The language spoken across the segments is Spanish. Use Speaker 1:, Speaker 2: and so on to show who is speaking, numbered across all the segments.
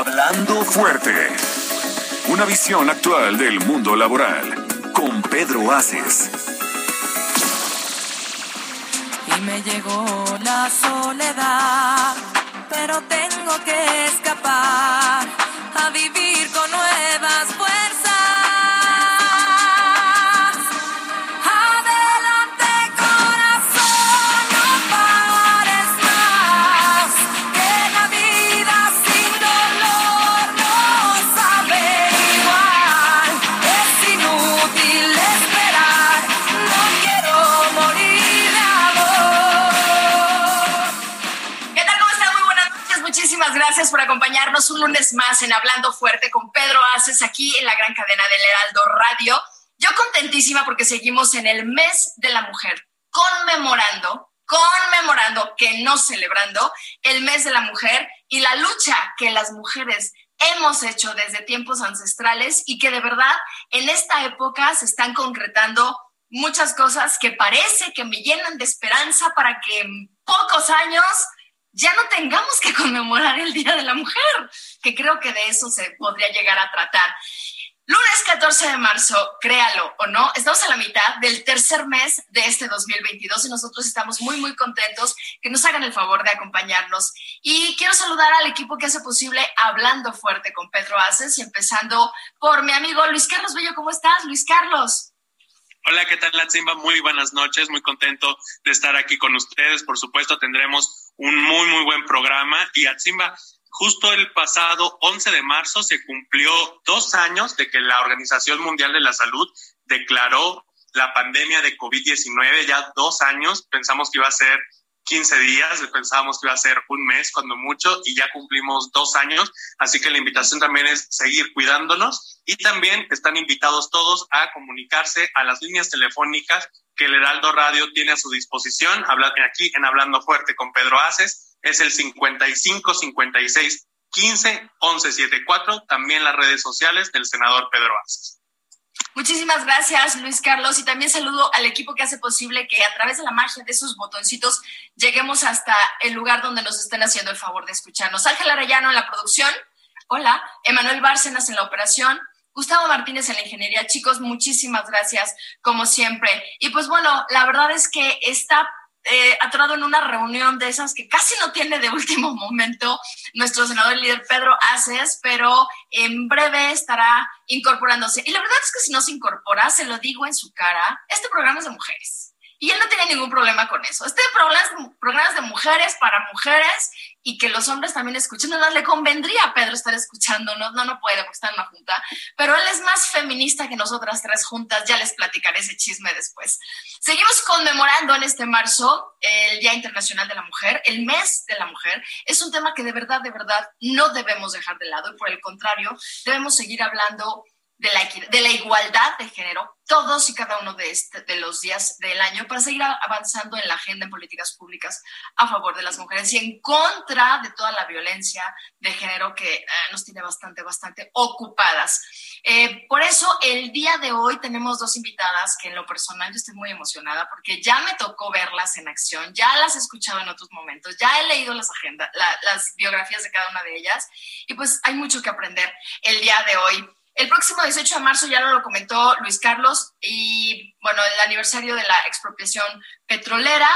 Speaker 1: Hablando fuerte. Una visión actual del mundo laboral con Pedro Aces.
Speaker 2: Y me llegó la soledad, pero tengo que escapar a vivir
Speaker 3: un lunes más en Hablando Fuerte con Pedro Aces aquí en la gran cadena del Heraldo Radio. Yo contentísima porque seguimos en el mes de la mujer, conmemorando, conmemorando, que no celebrando, el mes de la mujer y la lucha que las mujeres hemos hecho desde tiempos ancestrales y que de verdad en esta época se están concretando muchas cosas que parece que me llenan de esperanza para que en pocos años ya no tengamos que conmemorar el Día de la Mujer, que creo que de eso se podría llegar a tratar. Lunes 14 de marzo, créalo o no, estamos a la mitad del tercer mes de este 2022 y nosotros estamos muy, muy contentos que nos hagan el favor de acompañarnos. Y quiero saludar al equipo que hace posible Hablando Fuerte con Pedro Aces y empezando por mi amigo Luis Carlos Bello. ¿Cómo estás, Luis Carlos?
Speaker 4: Hola, ¿qué tal, Latzimba? Muy buenas noches, muy contento de estar aquí con ustedes. Por supuesto, tendremos un muy, muy buen programa. Y Atzimba, justo el pasado 11 de marzo se cumplió dos años de que la Organización Mundial de la Salud declaró la pandemia de COVID-19, ya dos años, pensamos que iba a ser 15 días, pensábamos que iba a ser un mes cuando mucho y ya cumplimos dos años, así que la invitación también es seguir cuidándonos. Y también están invitados todos a comunicarse a las líneas telefónicas que el Heraldo Radio tiene a su disposición, aquí en Hablando Fuerte con Pedro Aces, es el 55 56 15 11 74, también las redes sociales del senador Pedro Aces.
Speaker 3: Muchísimas gracias, Luis Carlos, y también saludo al equipo que hace posible que a través de la magia de esos botoncitos lleguemos hasta el lugar donde nos estén haciendo el favor de escucharnos. Ángel Arellano en la producción, hola, Emanuel Bárcenas en la operación, Gustavo Martínez en la ingeniería. Chicos, muchísimas gracias, como siempre. Y pues bueno, la verdad es que está eh, atorado en una reunión de esas que casi no tiene de último momento nuestro senador líder Pedro Aces, pero en breve estará incorporándose. Y la verdad es que si no se incorpora, se lo digo en su cara, este programa es de mujeres. Y él no tiene ningún problema con eso. Este programa es de mujeres para mujeres y que los hombres también escuchen. No, le convendría a Pedro estar escuchando, no, no, no puede porque está en una junta, pero él es más feminista que nosotras tres juntas. Ya les platicaré ese chisme después. Seguimos conmemorando en este marzo el Día Internacional de la Mujer, el mes de la mujer. Es un tema que de verdad, de verdad no debemos dejar de lado y por el contrario, debemos seguir hablando de la, de la igualdad de género todos y cada uno de, este, de los días del año para seguir avanzando en la agenda en políticas públicas a favor de las mujeres y en contra de toda la violencia de género que eh, nos tiene bastante, bastante ocupadas. Eh, por eso el día de hoy tenemos dos invitadas que en lo personal yo estoy muy emocionada porque ya me tocó verlas en acción, ya las he escuchado en otros momentos, ya he leído las agendas, la, las biografías de cada una de ellas y pues hay mucho que aprender el día de hoy. El próximo 18 de marzo ya lo comentó Luis Carlos y bueno, el aniversario de la expropiación petrolera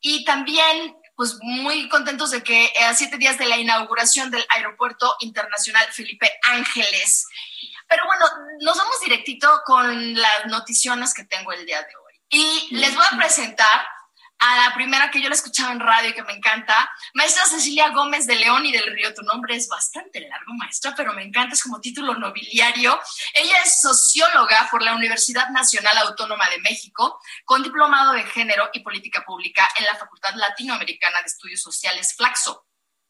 Speaker 3: y también pues muy contentos de que a siete días de la inauguración del Aeropuerto Internacional Felipe Ángeles. Pero bueno, nos vamos directito con las noticiones que tengo el día de hoy. Y les voy a presentar a la primera que yo la escuchaba en radio y que me encanta, maestra Cecilia Gómez de León y del Río. Tu nombre es bastante largo, maestra, pero me encanta, es como título nobiliario. Ella es socióloga por la Universidad Nacional Autónoma de México, con diplomado de género y política pública en la Facultad Latinoamericana de Estudios Sociales Flaxo,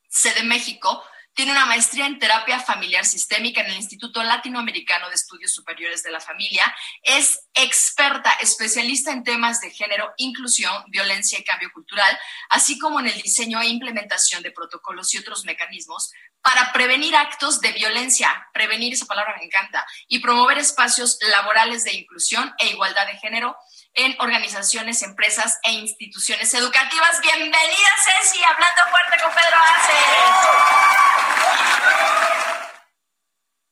Speaker 3: sede México, tiene una maestría en terapia familiar sistémica en el Instituto Latinoamericano de Estudios Superiores de la Familia. Es experta, especialista en temas de género, inclusión, violencia y cambio cultural, así como en el diseño e implementación de protocolos y otros mecanismos para prevenir actos de violencia, prevenir esa palabra me encanta, y promover espacios laborales de inclusión e igualdad de género en organizaciones, empresas e instituciones educativas. Bienvenida, Ceci, hablando fuerte con Pedro Aces.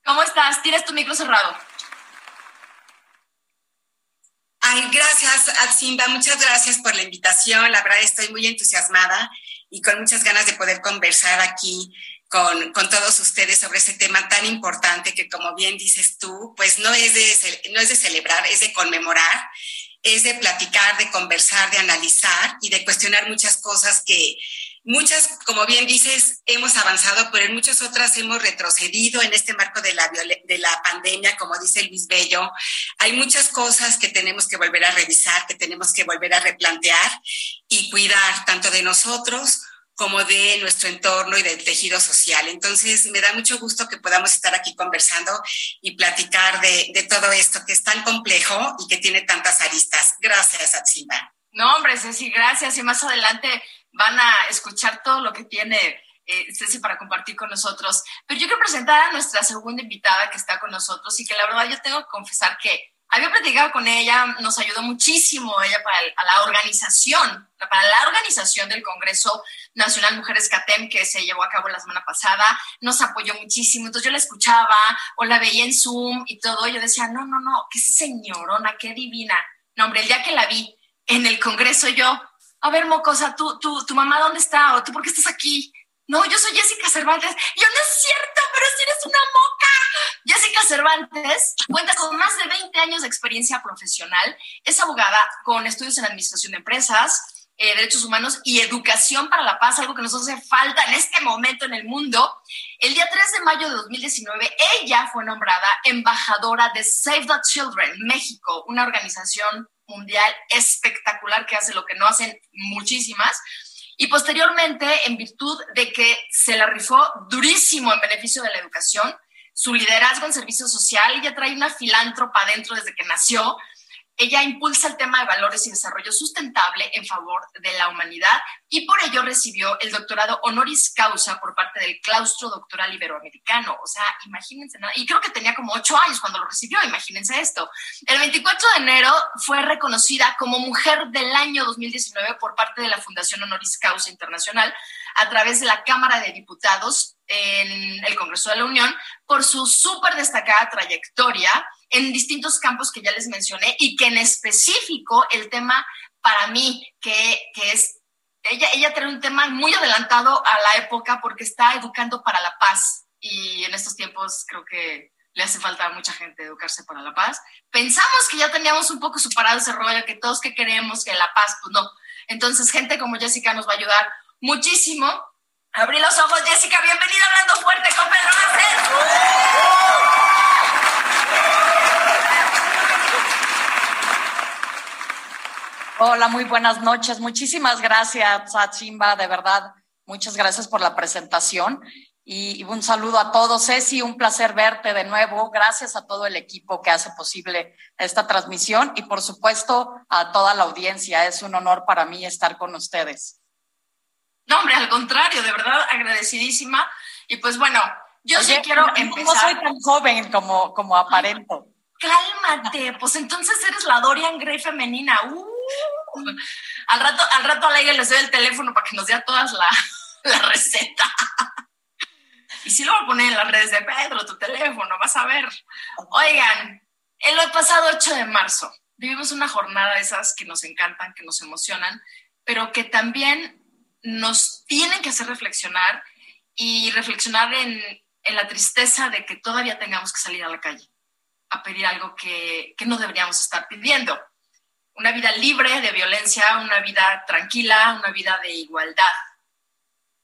Speaker 3: ¿Cómo estás? Tienes tu micro cerrado.
Speaker 5: Ay, gracias, Atsimba. Muchas gracias por la invitación. La verdad estoy muy entusiasmada y con muchas ganas de poder conversar aquí con, con, todos ustedes sobre ese tema tan importante que, como bien dices tú, pues no es, de, no es de celebrar, es de conmemorar es de platicar, de conversar, de analizar y de cuestionar muchas cosas que muchas, como bien dices, hemos avanzado, pero en muchas otras hemos retrocedido en este marco de la, de la pandemia, como dice Luis Bello. Hay muchas cosas que tenemos que volver a revisar, que tenemos que volver a replantear y cuidar tanto de nosotros como de nuestro entorno y del tejido social. Entonces, me da mucho gusto que podamos estar aquí conversando y platicar de, todo esto que es tan complejo y que tiene tantas aristas. Gracias, Atsimba.
Speaker 3: No, hombre, Ceci, gracias. Y más adelante van a escuchar todo lo que tiene eh, Ceci para compartir con nosotros. Pero yo quiero presentar a nuestra segunda invitada que está con nosotros y que la verdad yo tengo que confesar que había platicado con ella, nos ayudó muchísimo ella para la organización, para la organización del Congreso Nacional Mujeres CATEM que se llevó a cabo la semana pasada, nos apoyó muchísimo, entonces yo la escuchaba o la veía en Zoom y todo, yo decía, no, no, no, qué señorona, qué divina. No, hombre, el día que la vi en el Congreso yo, a ver, mocosa, ¿tú, tú, tu mamá dónde está? ¿O tú por qué estás aquí? No, yo soy Jessica Cervantes. Yo no es cierto, pero si eres una moca. Jessica Cervantes cuenta con más de 20 años de experiencia profesional. Es abogada con estudios en administración de empresas, eh, derechos humanos y educación para la paz, algo que nos hace falta en este momento en el mundo. El día 3 de mayo de 2019, ella fue nombrada embajadora de Save the Children México, una organización mundial espectacular que hace lo que no hacen muchísimas y posteriormente, en virtud de que se la rifó durísimo en beneficio de la educación, su liderazgo en servicio social, ella trae una filántropa dentro desde que nació, ella impulsa el tema de valores y desarrollo sustentable en favor de la humanidad y por ello recibió el doctorado honoris causa por parte del claustro doctoral iberoamericano. O sea, imagínense, y creo que tenía como ocho años cuando lo recibió, imagínense esto. El 24 de enero fue reconocida como Mujer del Año 2019 por parte de la Fundación Honoris Causa Internacional a través de la Cámara de Diputados en el Congreso de la Unión por su súper destacada trayectoria en distintos campos que ya les mencioné y que en específico el tema para mí, que, que es, ella, ella tiene un tema muy adelantado a la época porque está educando para la paz y en estos tiempos creo que le hace falta a mucha gente educarse para la paz. Pensamos que ya teníamos un poco superado ese rollo, que todos que queremos que la paz, pues no. Entonces, gente como Jessica nos va a ayudar muchísimo. Abrí los ojos, Jessica, bienvenida hablando fuerte con Pedro
Speaker 6: Hola, muy buenas noches. Muchísimas gracias, Satsimba, de verdad. Muchas gracias por la presentación y un saludo a todos. Ceci, un placer verte de nuevo. Gracias a todo el equipo que hace posible esta transmisión y por supuesto a toda la audiencia. Es un honor para mí estar con ustedes.
Speaker 3: No, hombre, al contrario, de verdad agradecidísima. Y pues bueno, yo sí quiero empezar.
Speaker 6: No soy tan joven como, como aparento.
Speaker 3: Cálmate, pues entonces eres la Dorian Gray femenina. Uh. Al rato, al rato a la les doy el teléfono para que nos dé todas la, la receta. Y sí lo voy a poner en las redes de Pedro, tu teléfono, vas a ver. Oigan, el pasado 8 de marzo vivimos una jornada de esas que nos encantan, que nos emocionan, pero que también nos tienen que hacer reflexionar y reflexionar en, la tristeza de que todavía tengamos que salir a la calle a pedir algo que, que no deberíamos estar pidiendo. una vida libre de violencia, una vida tranquila, una vida de igualdad.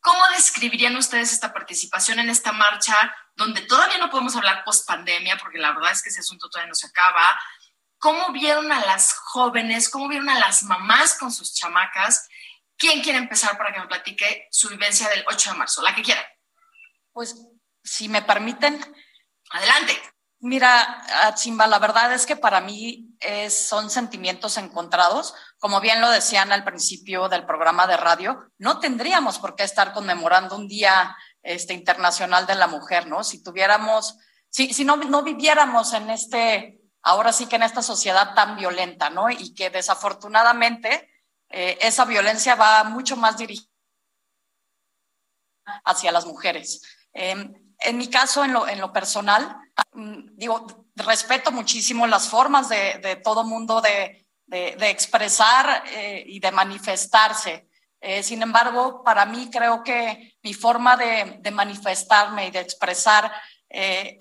Speaker 3: ¿Cómo describirían ustedes esta participación en esta marcha donde todavía no podemos hablar post pandemia, porque la verdad es que ese asunto todavía no se acaba? ¿Cómo vieron a las jóvenes? ¿Cómo vieron a las mamás con sus chamacas? ¿Quién quiere empezar para que me platique su vivencia del 8 de marzo? La que quiera.
Speaker 6: Pues, si me permiten.
Speaker 3: Adelante.
Speaker 6: Mira, Chimba, la verdad es que para mí es, son sentimientos encontrados. Como bien lo decían al principio del programa de radio, no tendríamos por qué estar conmemorando un día este, internacional de la mujer, ¿no? Si tuviéramos, si, si no, no viviéramos en este, ahora sí que en esta sociedad tan violenta, ¿no? Y que desafortunadamente eh, esa violencia va mucho más dirigida hacia las mujeres. Eh, en mi caso, en lo, en lo personal, mm, digo, respeto muchísimo las formas de, de todo mundo de, de, expresar eh, y de manifestarse. Eh, sin embargo, para mí creo que mi forma de, de manifestarme y de expresar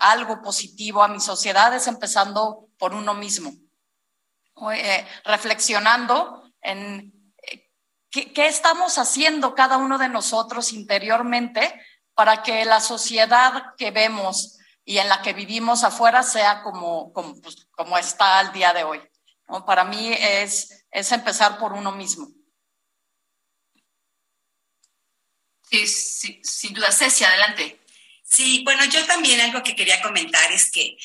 Speaker 6: algo positivo a mi sociedad es empezando por uno mismo, reflexionando en qué, qué estamos haciendo cada uno de nosotros interiormente para que la sociedad que vemos y en la que vivimos afuera sea como, como, pues, como está al día de hoy. ¿no? Para mí es, es empezar por uno mismo.
Speaker 3: Sí, sí, sin duda. Ceci, adelante.
Speaker 5: Sí, bueno, yo también algo que quería comentar es que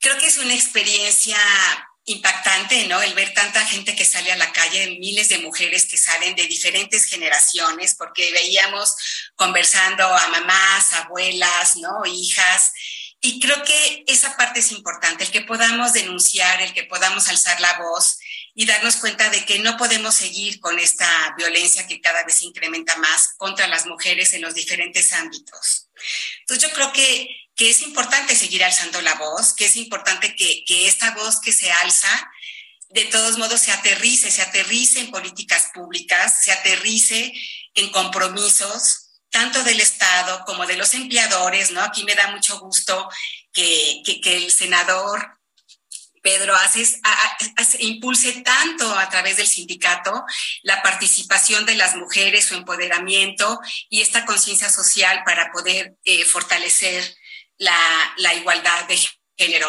Speaker 5: creo que es una experiencia impactante, ¿no? El ver tanta gente que sale a la calle, miles de mujeres que salen de diferentes generaciones, porque veíamos conversando a mamás, abuelas, ¿no? Hijas. Y creo que esa parte es importante, el que podamos denunciar, el que podamos alzar la voz y darnos cuenta de que no podemos seguir con esta violencia que cada vez incrementa más contra las mujeres en los diferentes ámbitos. Entonces yo creo que que es importante seguir alzando la voz, que es importante que, que esta voz que se alza, de todos modos, se aterrice, se aterrice en políticas públicas, se aterrice en compromisos, tanto del Estado como de los empleadores, ¿no? Aquí me da mucho gusto que, que el senador Pedro, haces, hace, impulse tanto a través del sindicato la participación de las mujeres, su empoderamiento y esta conciencia social para poder eh, fortalecer la, la igualdad de género,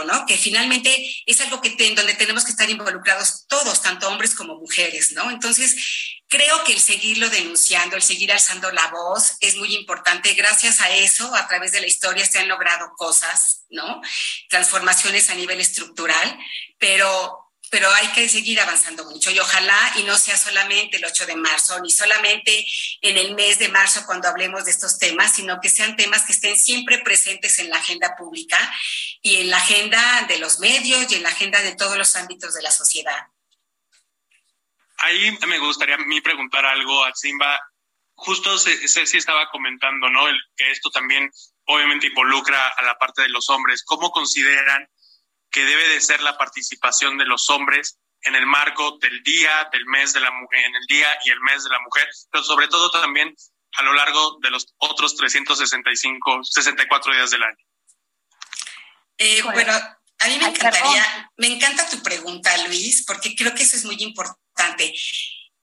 Speaker 5: ¿no? Que finalmente es algo que en donde tenemos que estar involucrados todos, tanto hombres como mujeres, ¿no? Entonces, creo que el seguirlo denunciando, el seguir alzando la voz es muy importante. Gracias a eso, a través de la historia se han logrado cosas, ¿no? Transformaciones a nivel estructural, pero pero hay que seguir avanzando mucho y ojalá y no sea solamente el 8 de marzo, ni solamente en el mes de marzo cuando hablemos de estos temas, sino que sean temas que estén siempre presentes en la agenda pública y en la agenda de los medios y en la agenda de todos los ámbitos de la sociedad.
Speaker 4: Ahí me gustaría a mí preguntar algo a Simba. Justo Ceci estaba comentando, ¿no? El, que esto también obviamente involucra a la parte de los hombres. ¿Cómo consideran que debe de ser la participación de los hombres en el marco del día, del mes de la mujer, en el día y el mes de la mujer, pero sobre todo también a lo largo de los otros 365, 64 días del año.
Speaker 5: Eh, bueno, a mí me encantaría, me encanta tu pregunta, Luis, porque creo que eso es muy importante.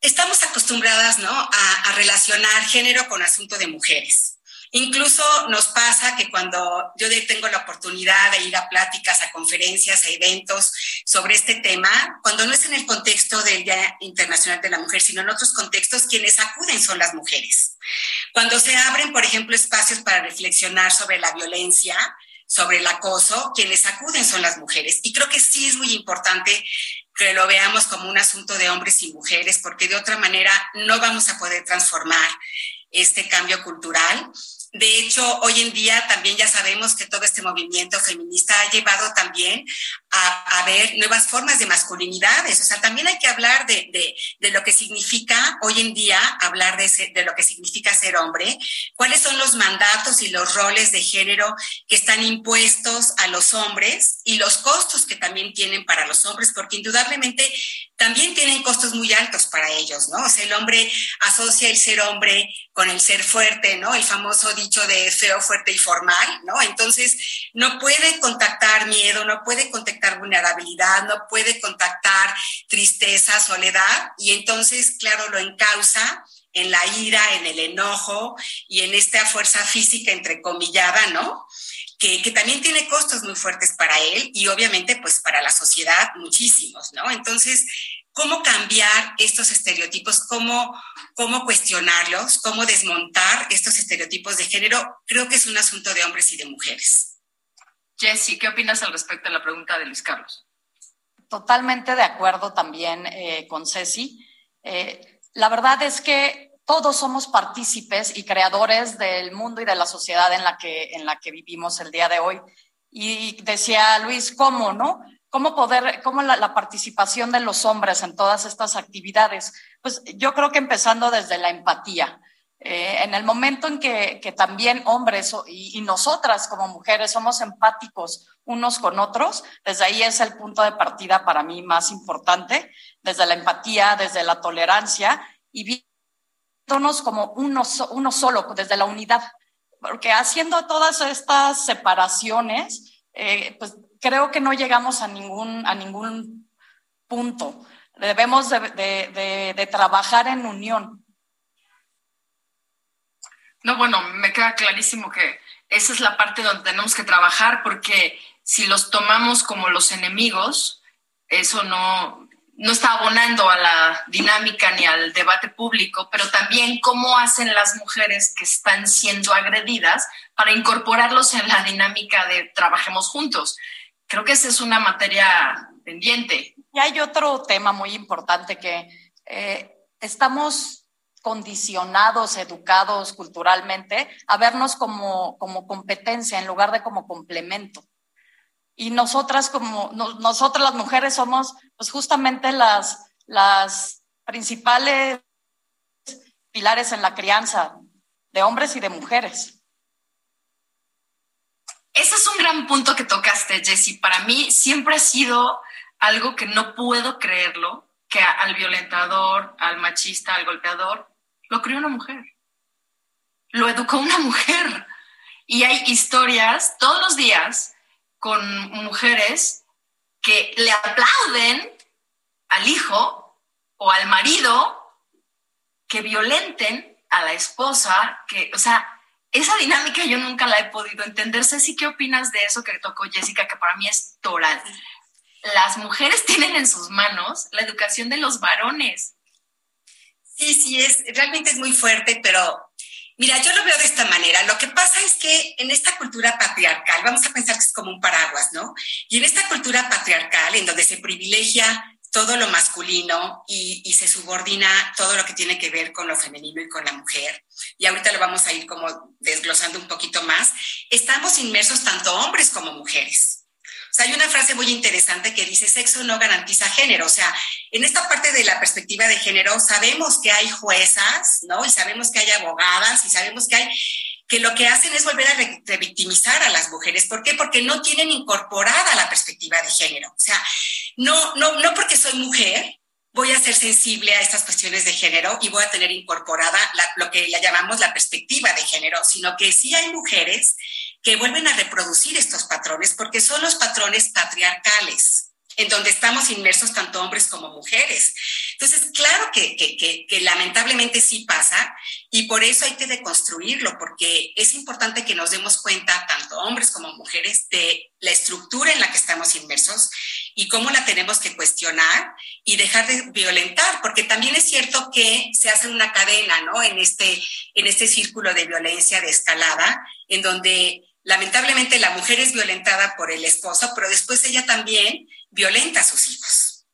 Speaker 5: Estamos acostumbradas, ¿no?, a, a relacionar género con asunto de mujeres. Incluso nos pasa que cuando yo tengo la oportunidad de ir a pláticas, a conferencias, a eventos sobre este tema, cuando no es en el contexto del Día Internacional de la Mujer, sino en otros contextos, quienes acuden son las mujeres. Cuando se abren, por ejemplo, espacios para reflexionar sobre la violencia, sobre el acoso, quienes acuden son las mujeres. Y creo que sí es muy importante que lo veamos como un asunto de hombres y mujeres, porque de otra manera no vamos a poder transformar este cambio cultural. De hecho, hoy en día también ya sabemos que todo este movimiento feminista ha llevado también a, a ver nuevas formas de masculinidades. O sea, también hay que hablar de, de, lo que significa hoy en día, hablar de, de lo que significa ser hombre, cuáles son los mandatos y los roles de género que están impuestos a los hombres y los costos que también tienen para los hombres, porque indudablemente también tienen costos muy altos para ellos, ¿no? O sea, el hombre asocia el ser hombre con el ser fuerte, ¿no? El famoso dicho de feo, fuerte y formal, ¿no? Entonces, no puede contactar miedo, no puede contactar vulnerabilidad, no puede contactar tristeza, soledad, y entonces, claro, lo encausa en la ira, en el enojo y en esta fuerza física entrecomillada, ¿no? Que, que, también tiene costos muy fuertes para él y obviamente pues para la sociedad muchísimos, ¿no? Entonces, ¿cómo cambiar estos estereotipos? ¿Cómo, cómo cuestionarlos? ¿Cómo desmontar estos estereotipos de género? Creo que es un asunto de hombres y de mujeres.
Speaker 3: Jessy, ¿qué opinas al respecto de la pregunta de Luis Carlos?
Speaker 6: Totalmente de acuerdo también eh, con Ceci. Eh, la verdad es que todos somos partícipes y creadores del mundo y de la sociedad en la que, en la que vivimos el día de hoy. Y decía Luis, ¿cómo, no? ¿Cómo poder, cómo la, la, participación de los hombres en todas estas actividades? Pues yo creo que empezando desde la empatía. Eh, en el momento en que, que también hombres y, y, nosotras como mujeres somos empáticos unos con otros, desde ahí es el punto de partida para mí más importante, desde la empatía, desde la tolerancia y como uno, uno solo, desde la unidad. Porque haciendo todas estas separaciones, eh, pues creo que no llegamos a ningún, a ningún punto. Debemos de, de, de, de trabajar en unión.
Speaker 3: No, bueno, me queda clarísimo que esa es la parte donde tenemos que trabajar porque si los tomamos como los enemigos, eso no, no está abonando a la dinámica ni al debate público, pero también cómo hacen las mujeres que están siendo agredidas para incorporarlos en la dinámica de trabajemos juntos. Creo que esa es una materia pendiente.
Speaker 6: Y hay otro tema muy importante que eh, estamos condicionados, educados culturalmente a vernos como, como competencia en lugar de como complemento y nosotras como no, nosotras las mujeres somos pues justamente las las principales pilares en la crianza de hombres y de mujeres.
Speaker 3: Ese es un gran punto que tocaste, Jessie. Para mí siempre ha sido algo que no puedo creerlo, que al violentador, al machista, al golpeador, lo crió una mujer. Lo educó una mujer. Y hay historias todos los días con mujeres que le aplauden al hijo o al marido que violenten a la esposa, que, o sea, esa dinámica yo nunca la he podido entender. Ceci, ¿qué opinas de eso que tocó Jessica, que para mí es toral? Las mujeres tienen en sus manos la educación de los varones.
Speaker 5: Sí, sí, es, realmente es muy fuerte, pero Mira, yo lo veo de esta manera. Lo que pasa es que en esta cultura patriarcal, vamos a pensar que es como un paraguas, ¿no? Y en esta cultura patriarcal, en donde se privilegia todo lo masculino y, se subordina todo lo que tiene que ver con lo femenino y con la mujer, y ahorita lo vamos a ir como desglosando un poquito más, estamos inmersos tanto hombres como mujeres. Sea, hay una frase muy interesante que dice, sexo no garantiza género. O sea, en esta parte de la perspectiva de género, sabemos que hay juezas, ¿no? Y sabemos que hay abogadas y sabemos que hay que lo que hacen es volver a revictimizar a las mujeres. ¿Por qué? Porque no tienen incorporada la perspectiva de género. O sea, no, no, no porque soy mujer, voy a ser sensible a estas cuestiones de género y voy a tener incorporada la, lo que la llamamos la perspectiva de género, sino que sí hay mujeres que vuelven a reproducir estos patrones porque son los patrones patriarcales en donde estamos inmersos tanto hombres como mujeres. Entonces, claro que, que, que, que, lamentablemente sí pasa y por eso hay que deconstruirlo, porque es importante que nos demos cuenta, tanto hombres como mujeres, de la estructura en la que estamos inmersos y cómo la tenemos que cuestionar y dejar de violentar, porque también es cierto que se hace una cadena, ¿no? En este, en este círculo de violencia de escalada, en donde lamentablemente la mujer es violentada por el esposo, pero después ella también violenta a sus hijos,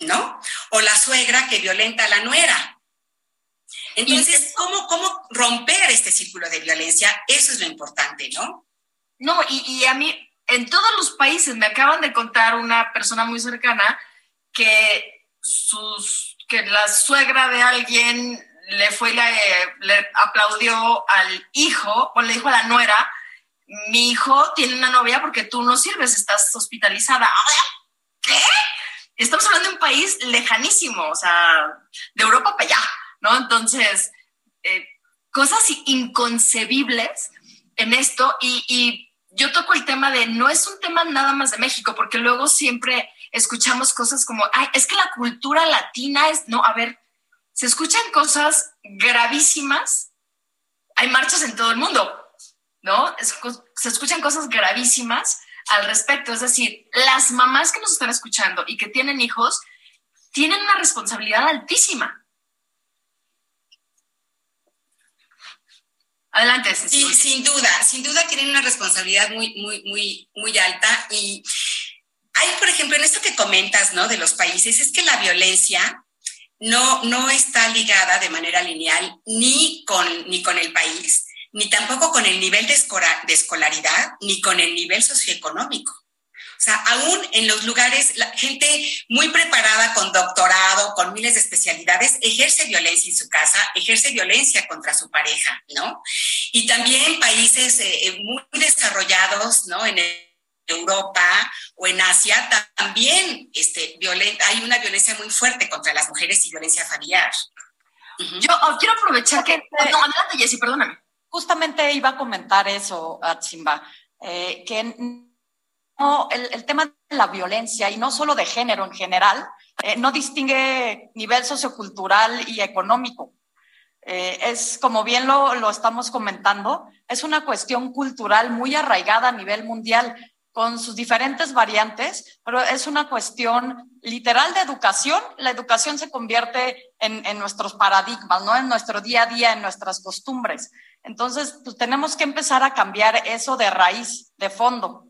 Speaker 5: ¿no? O la suegra que violenta a la nuera. Entonces, ¿cómo, cómo romper este círculo de violencia? Eso es lo importante, ¿no?
Speaker 3: No, y, y a mí, en todos los países, me acaban de contar una persona muy cercana que, sus, que la suegra de alguien le fue y le, le aplaudió al hijo, o le dijo a la nuera, mi hijo tiene una novia porque tú no sirves, estás hospitalizada. ¿Qué? Estamos hablando de un país lejanísimo, o sea, de Europa para allá, ¿no? Entonces, eh, cosas inconcebibles en esto y, y, yo toco el tema de no es un tema nada más de México, porque luego siempre escuchamos cosas como, ay, es que la cultura latina es, no, a ver, se escuchan cosas gravísimas, hay marchas en todo el mundo, ¿no? se escuchan cosas gravísimas al respecto, es decir, las mamás que nos están escuchando y que tienen hijos tienen una responsabilidad altísima. Adelante,
Speaker 5: Sí, sin duda, sin duda tienen una responsabilidad muy, muy, muy, muy alta. Y hay, por ejemplo, en esto que comentas, ¿no? De los países, es que la violencia no, no está ligada de manera lineal ni con, ni con el país, ni tampoco con el nivel de, de escolaridad, ni con el nivel socioeconómico. O sea, aún en los lugares, la gente muy preparada con doctorado, con miles de especialidades, ejerce violencia en su casa, ejerce violencia contra su pareja, ¿no? Y también países eh, eh, muy desarrollados, ¿no? En Europa o en Asia también este, hay una violencia muy fuerte contra las mujeres y violencia familiar.
Speaker 3: Yo oh, quiero aprovechar que... No, adelante, Jessy, perdóname.
Speaker 6: Justamente iba a comentar eso, Atsimba, eh, que el, tema de la violencia, y no solo de género en general, eh, no distingue nivel sociocultural y económico. Eh, es, como bien lo, lo estamos comentando, es una cuestión cultural muy arraigada a nivel mundial con sus diferentes variantes, pero es una cuestión literal de educación. La educación se convierte en, en, nuestros paradigmas, ¿no? En nuestro día a día, en nuestras costumbres. Entonces, pues tenemos que empezar a cambiar eso de raíz, de fondo.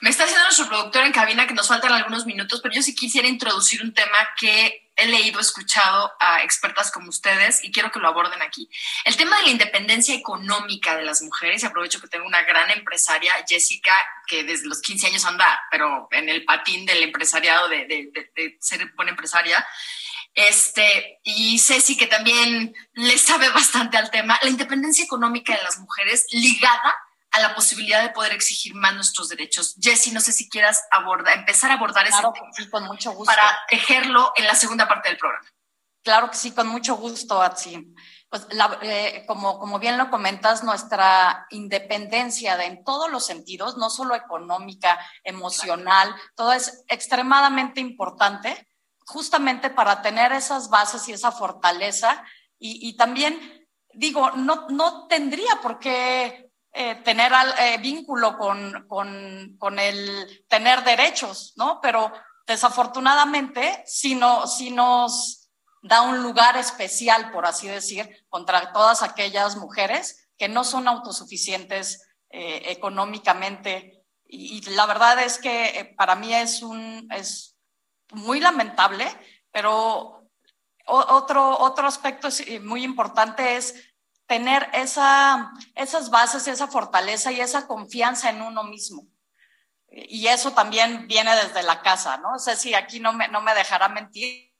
Speaker 3: Me está haciendo nuestro productor en cabina que nos faltan algunos minutos, pero yo sí quisiera introducir un tema que he leído, escuchado a expertas como ustedes y quiero que lo aborden aquí. El tema de la independencia económica de las mujeres, y aprovecho que tengo una gran empresaria, Jessica, que desde los 15 años anda, pero en el patín del empresariado, de, de, de ser buena empresaria. Este, y Ceci, que también le sabe bastante al tema, la independencia económica de las mujeres ligada a la posibilidad de poder exigir más nuestros derechos. Jessie, no sé si quieras abordar, empezar a abordar ese
Speaker 6: tema con mucho gusto.
Speaker 3: para tejerlo en la segunda parte del programa.
Speaker 6: Claro que sí, con mucho gusto, Atsi. Pues eh, como, como bien lo comentas, nuestra independencia de, en todos los sentidos, no solo económica, emocional, todo es extremadamente importante, justamente para tener esas bases y esa fortaleza. Y, también, digo, no, no tendría por qué eh, tener eh, vínculo con, con, con, el tener derechos, ¿no? Pero desafortunadamente sí, no, sí nos da un lugar especial, por así decir, contra todas aquellas mujeres que no son autosuficientes eh, económicamente. Y, y, la verdad es que para mí es, un, es muy lamentable, pero otro, otro aspecto muy importante es tener esa, esas bases, esa fortaleza y esa confianza en uno mismo. Y eso también viene desde la casa, ¿no? sé si aquí no me, no me dejará mentir.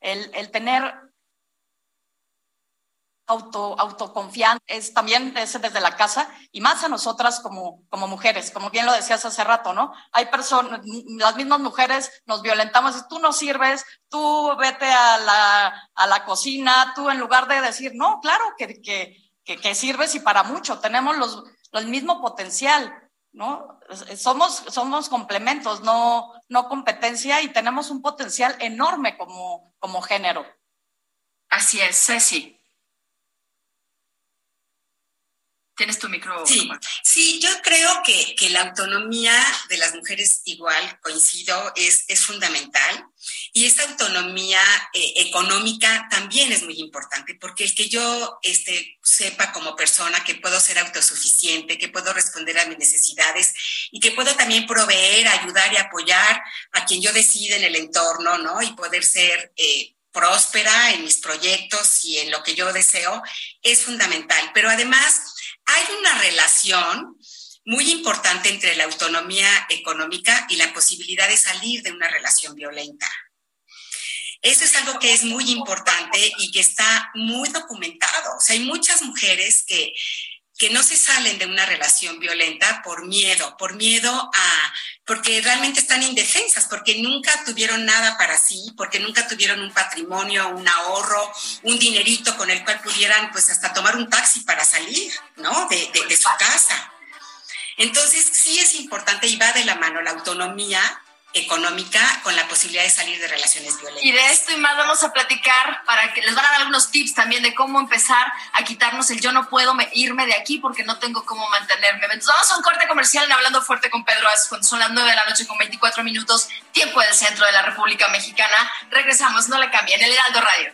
Speaker 6: El, el tener auto, autoconfianza es también es desde la casa y más a nosotras como, como mujeres, como bien lo decías hace rato, ¿no? Hay personas, las mismas mujeres nos violentamos y tú no sirves, tú vete a la, a la cocina, tú en lugar de decir, no, claro que, que, que, que sirves y para mucho, tenemos los, el mismo potencial, ¿no? Somos, somos complementos, no, no competencia y tenemos un potencial enorme como, como género.
Speaker 3: Así es, Ceci. Tienes tu micro.
Speaker 5: Sí, sí yo creo que, que, la autonomía de las mujeres igual, coincido, es, es fundamental. Y esta autonomía eh, económica también es muy importante, porque el que yo este, sepa como persona que puedo ser autosuficiente, que puedo responder a mis necesidades y que puedo también proveer, ayudar y apoyar a quien yo decida en el entorno, ¿no? Y poder ser... Eh, próspera en mis proyectos y en lo que yo deseo, es fundamental. Pero además, muy importante entre la autonomía económica y la posibilidad de salir de una relación violenta. Eso es algo que es muy importante y que está muy documentado. O sea, hay muchas mujeres que que no se salen de una relación violenta por miedo, por miedo a, porque realmente están indefensas, porque nunca tuvieron nada para sí, porque nunca tuvieron un patrimonio, un ahorro, un dinerito con el cual pudieran pues hasta tomar un taxi para salir, ¿no? De, su casa. Entonces, sí es importante y va de la mano la autonomía económica con la posibilidad de salir de relaciones violentas.
Speaker 3: Y de esto y más vamos a platicar para que les van a dar algunos tips también de cómo empezar a quitarnos el yo no puedo irme de aquí porque no tengo cómo mantenerme. Entonces vamos a un corte comercial en Hablando Fuerte con Pedro cuando son las 9 de la noche con 24 minutos, tiempo del centro de la República Mexicana. Regresamos, no le cambien, el Heraldo Radio.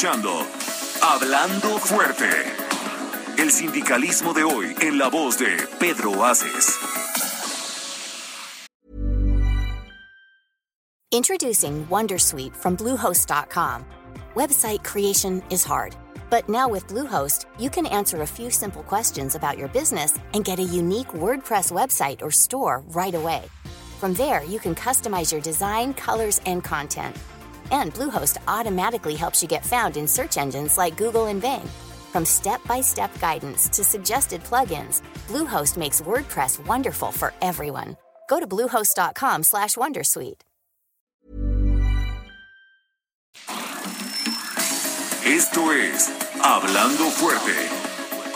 Speaker 1: Escuchando Hablando Fuerte. El sindicalismo de hoy en la voz de Pedro Aces.
Speaker 7: Introducing Wondersuite from Bluehost.com. Website creation is hard, but now with Bluehost, you can answer a few simple questions about your business and get a unique WordPress website or store right away. From there, you can customize your design, colors, and content. And Bluehost automatically helps you get found in search engines like Google and Bing. From step-by-step guidance to suggested plugins, Bluehost makes WordPress wonderful for everyone. Go to bluehost.com/wondersuite.
Speaker 1: Esto es Hablando Fuerte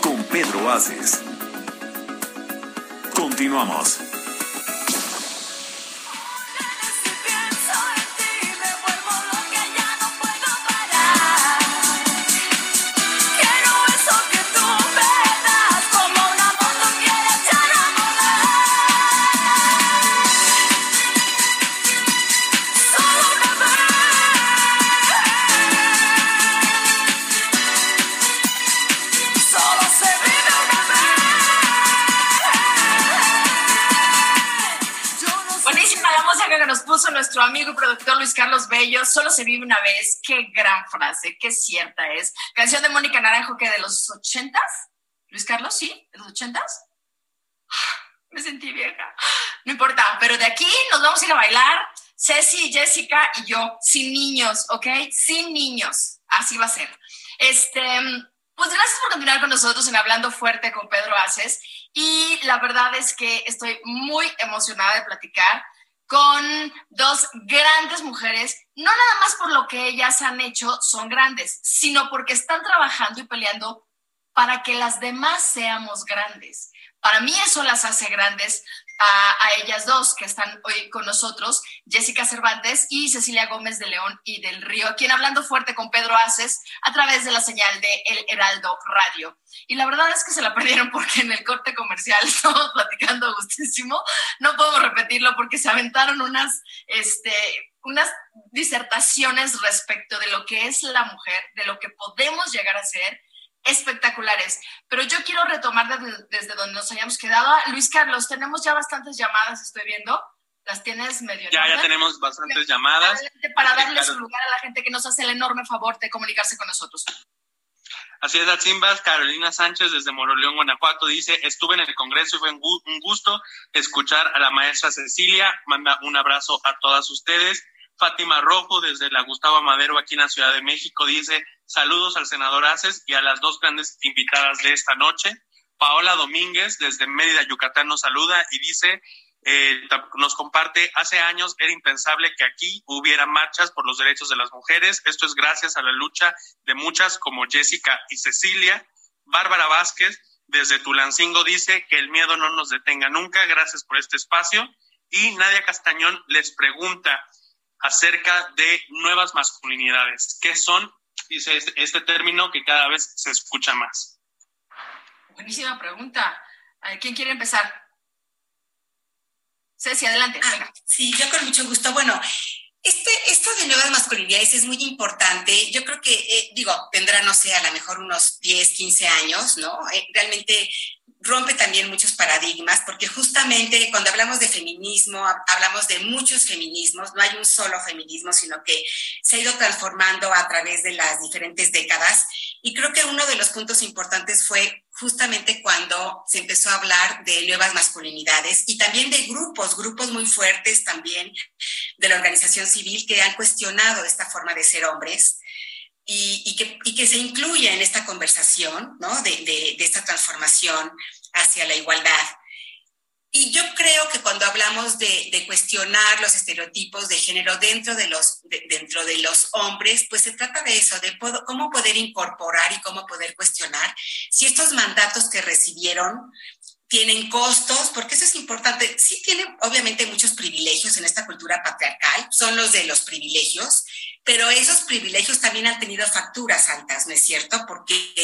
Speaker 1: con Pedro Aces. Continuamos.
Speaker 3: Luis Carlos Bello. Solo se vive una vez. Qué gran frase, qué cierta es. Canción de Mónica Naranjo que de los ochentas. Luis Carlos, sí, de los ochentas. Me sentí vieja. No importa, pero de aquí nos vamos a ir a bailar. Ceci, Jessica y yo, sin niños, ¿ok? Sin niños. Así va a ser. Este, pues gracias por continuar con nosotros en Hablando Fuerte con Pedro Aces. Y la verdad es que estoy muy emocionada de platicar con dos grandes mujeres, no nada más por lo que ellas han hecho, son grandes, sino porque están trabajando y peleando para que las demás seamos grandes. Para mí eso las hace grandes a, ellas dos que están hoy con nosotros, Jessica Cervantes y Cecilia Gómez de León y del Río, aquí en Hablando Fuerte con Pedro Aces a través de la señal de El Heraldo Radio. Y la verdad es que se la perdieron porque en el corte comercial estamos platicando gustísimo. No podemos repetirlo porque se aventaron unas, este, unas disertaciones respecto de lo que es la mujer, de lo que podemos llegar a ser espectaculares. Pero yo quiero retomar desde, desde, donde nos hayamos quedado. Luis Carlos, tenemos ya bastantes llamadas, estoy viendo. Las tienes medio.
Speaker 4: Ya, ya tenemos bastantes llamadas.
Speaker 3: Para darle su lugar a la gente que nos hace el enorme favor de comunicarse con nosotros.
Speaker 4: Así es, Atzimbas. Carolina Sánchez desde Moroleón, Guanajuato, dice, estuve en el Congreso y fue un gusto escuchar a la maestra Cecilia. Manda un abrazo a todas ustedes. Fátima Rojo desde la Gustavo Madero aquí en la Ciudad de México dice, saludos al senador Aces y a las dos grandes invitadas de esta noche. Paola Domínguez desde Mérida, Yucatán nos saluda y dice, eh, nos comparte, hace años era impensable que aquí hubiera marchas por los derechos de las mujeres. Esto es gracias a la lucha de muchas como Jessica y Cecilia. Bárbara Vázquez desde Tulancingo dice que el miedo no nos detenga nunca. Gracias por este espacio. Y Nadia Castañón les pregunta, acerca de nuevas masculinidades. ¿Qué son? Dice este, este, término que cada vez se escucha más.
Speaker 3: Buenísima pregunta. ¿Quién quiere empezar? Ceci, adelante.
Speaker 5: Ah, sí, yo con mucho gusto. Bueno, este, esto de nuevas masculinidades es muy importante. Yo creo que, eh, digo, tendrá, no sé, a lo mejor unos 10, 15 años, ¿no? Eh, realmente rompe también muchos paradigmas, porque justamente cuando hablamos de feminismo, hablamos de muchos feminismos, no hay un solo feminismo, sino que se ha ido transformando a través de las diferentes décadas. Y creo que uno de los puntos importantes fue justamente cuando se empezó a hablar de nuevas masculinidades y también de grupos, grupos muy fuertes también de la organización civil que han cuestionado esta forma de ser hombres y, que, se incluye en esta conversación ¿no? de esta transformación hacia la igualdad. Y yo creo que cuando hablamos de, de, cuestionar los estereotipos de género dentro de, los, de, dentro de los hombres, pues se trata de eso, de cómo poder incorporar y cómo poder cuestionar si estos mandatos que recibieron tienen costos, porque eso es importante. Sí tienen obviamente muchos privilegios en esta cultura patriarcal, son los de los privilegios, pero esos privilegios también han tenido facturas altas, ¿no es cierto? Porque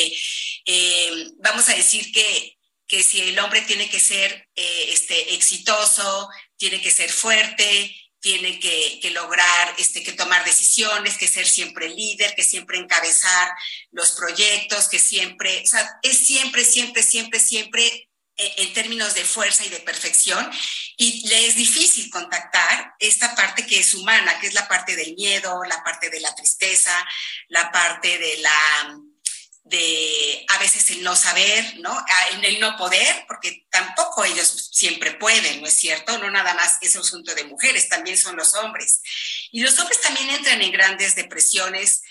Speaker 5: eh, vamos a decir que que si el hombre tiene que ser eh, este, exitoso, tiene que ser fuerte, tiene que, que, lograr, este, que tomar decisiones, que ser siempre líder, que siempre encabezar los proyectos, que siempre, o sea, es siempre, siempre, siempre, siempre eh, en términos de fuerza y de perfección, y le es difícil contactar esta parte que es humana, que es la parte del miedo, la parte de la tristeza, la parte de la de a veces el no saber, ¿no? En el no poder, porque tampoco ellos siempre pueden, ¿no es cierto? No nada más es un asunto de mujeres, también son los hombres. Y los hombres también entran en grandes depresiones.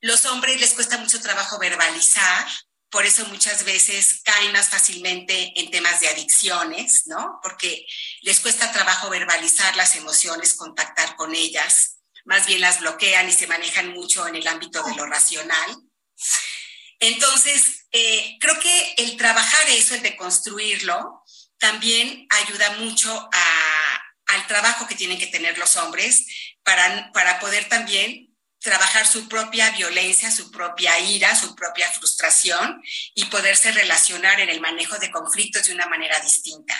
Speaker 5: Los hombres les cuesta mucho trabajo verbalizar, por eso muchas veces caen más fácilmente en temas de adicciones, ¿no? Porque les cuesta trabajo verbalizar las emociones, contactar con ellas, más bien las bloquean y se manejan mucho en el ámbito de lo racional. Entonces, eh, creo que el trabajar eso, el de construirlo, también ayuda mucho a, al trabajo que tienen que tener los hombres para, para poder también trabajar su propia violencia, su propia ira, su propia frustración y poderse relacionar en el manejo de conflictos de una manera distinta.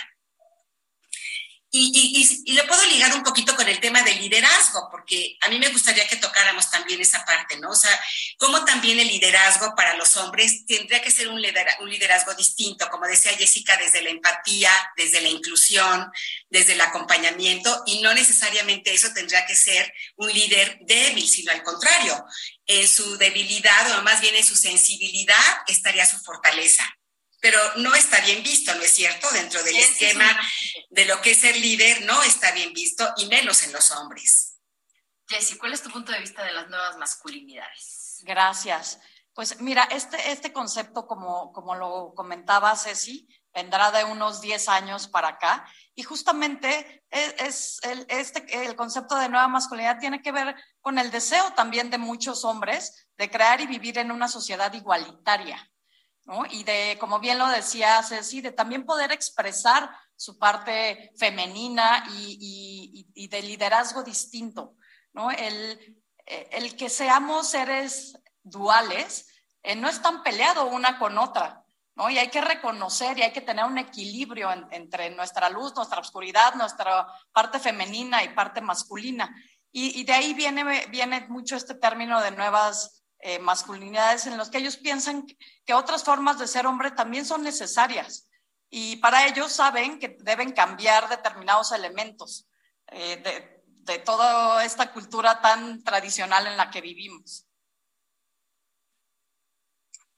Speaker 5: Y, y, lo puedo ligar un poquito con el tema del liderazgo, porque a mí me gustaría que tocáramos también esa parte, ¿no? O sea, cómo también el liderazgo para los hombres tendría que ser un liderazgo distinto, como decía Jessica, desde la empatía, desde la inclusión, desde el acompañamiento, y no necesariamente eso tendría que ser un líder débil, sino al contrario, en su debilidad o más bien en su sensibilidad estaría su fortaleza pero no está bien visto, ¿no es cierto? Dentro del esquema de lo que es ser líder, no está bien visto, y menos en los hombres.
Speaker 3: Jessy, ¿cuál es tu punto de vista de las nuevas masculinidades?
Speaker 6: Gracias. Pues mira, este, este concepto, como, como lo comentaba Ceci, vendrá de unos 10 años para acá. Y justamente es, es el, este, el concepto de nueva masculinidad tiene que ver con el deseo también de muchos hombres de crear y vivir en una sociedad igualitaria. Y de, como bien lo decía Ceci, de también poder expresar su parte femenina y, y, y de liderazgo distinto, ¿no? El, el que seamos seres duales eh, no están peleado una con otra, ¿no? Y hay que reconocer y hay que tener un equilibrio en, entre nuestra luz, nuestra oscuridad, nuestra parte femenina y parte masculina. Y, y de ahí viene, viene mucho este término de nuevas eh, masculinidades en los que ellos piensan que otras formas de ser hombre también son necesarias y para ellos saben que deben cambiar determinados elementos eh, de, de, toda esta cultura tan tradicional en la que vivimos.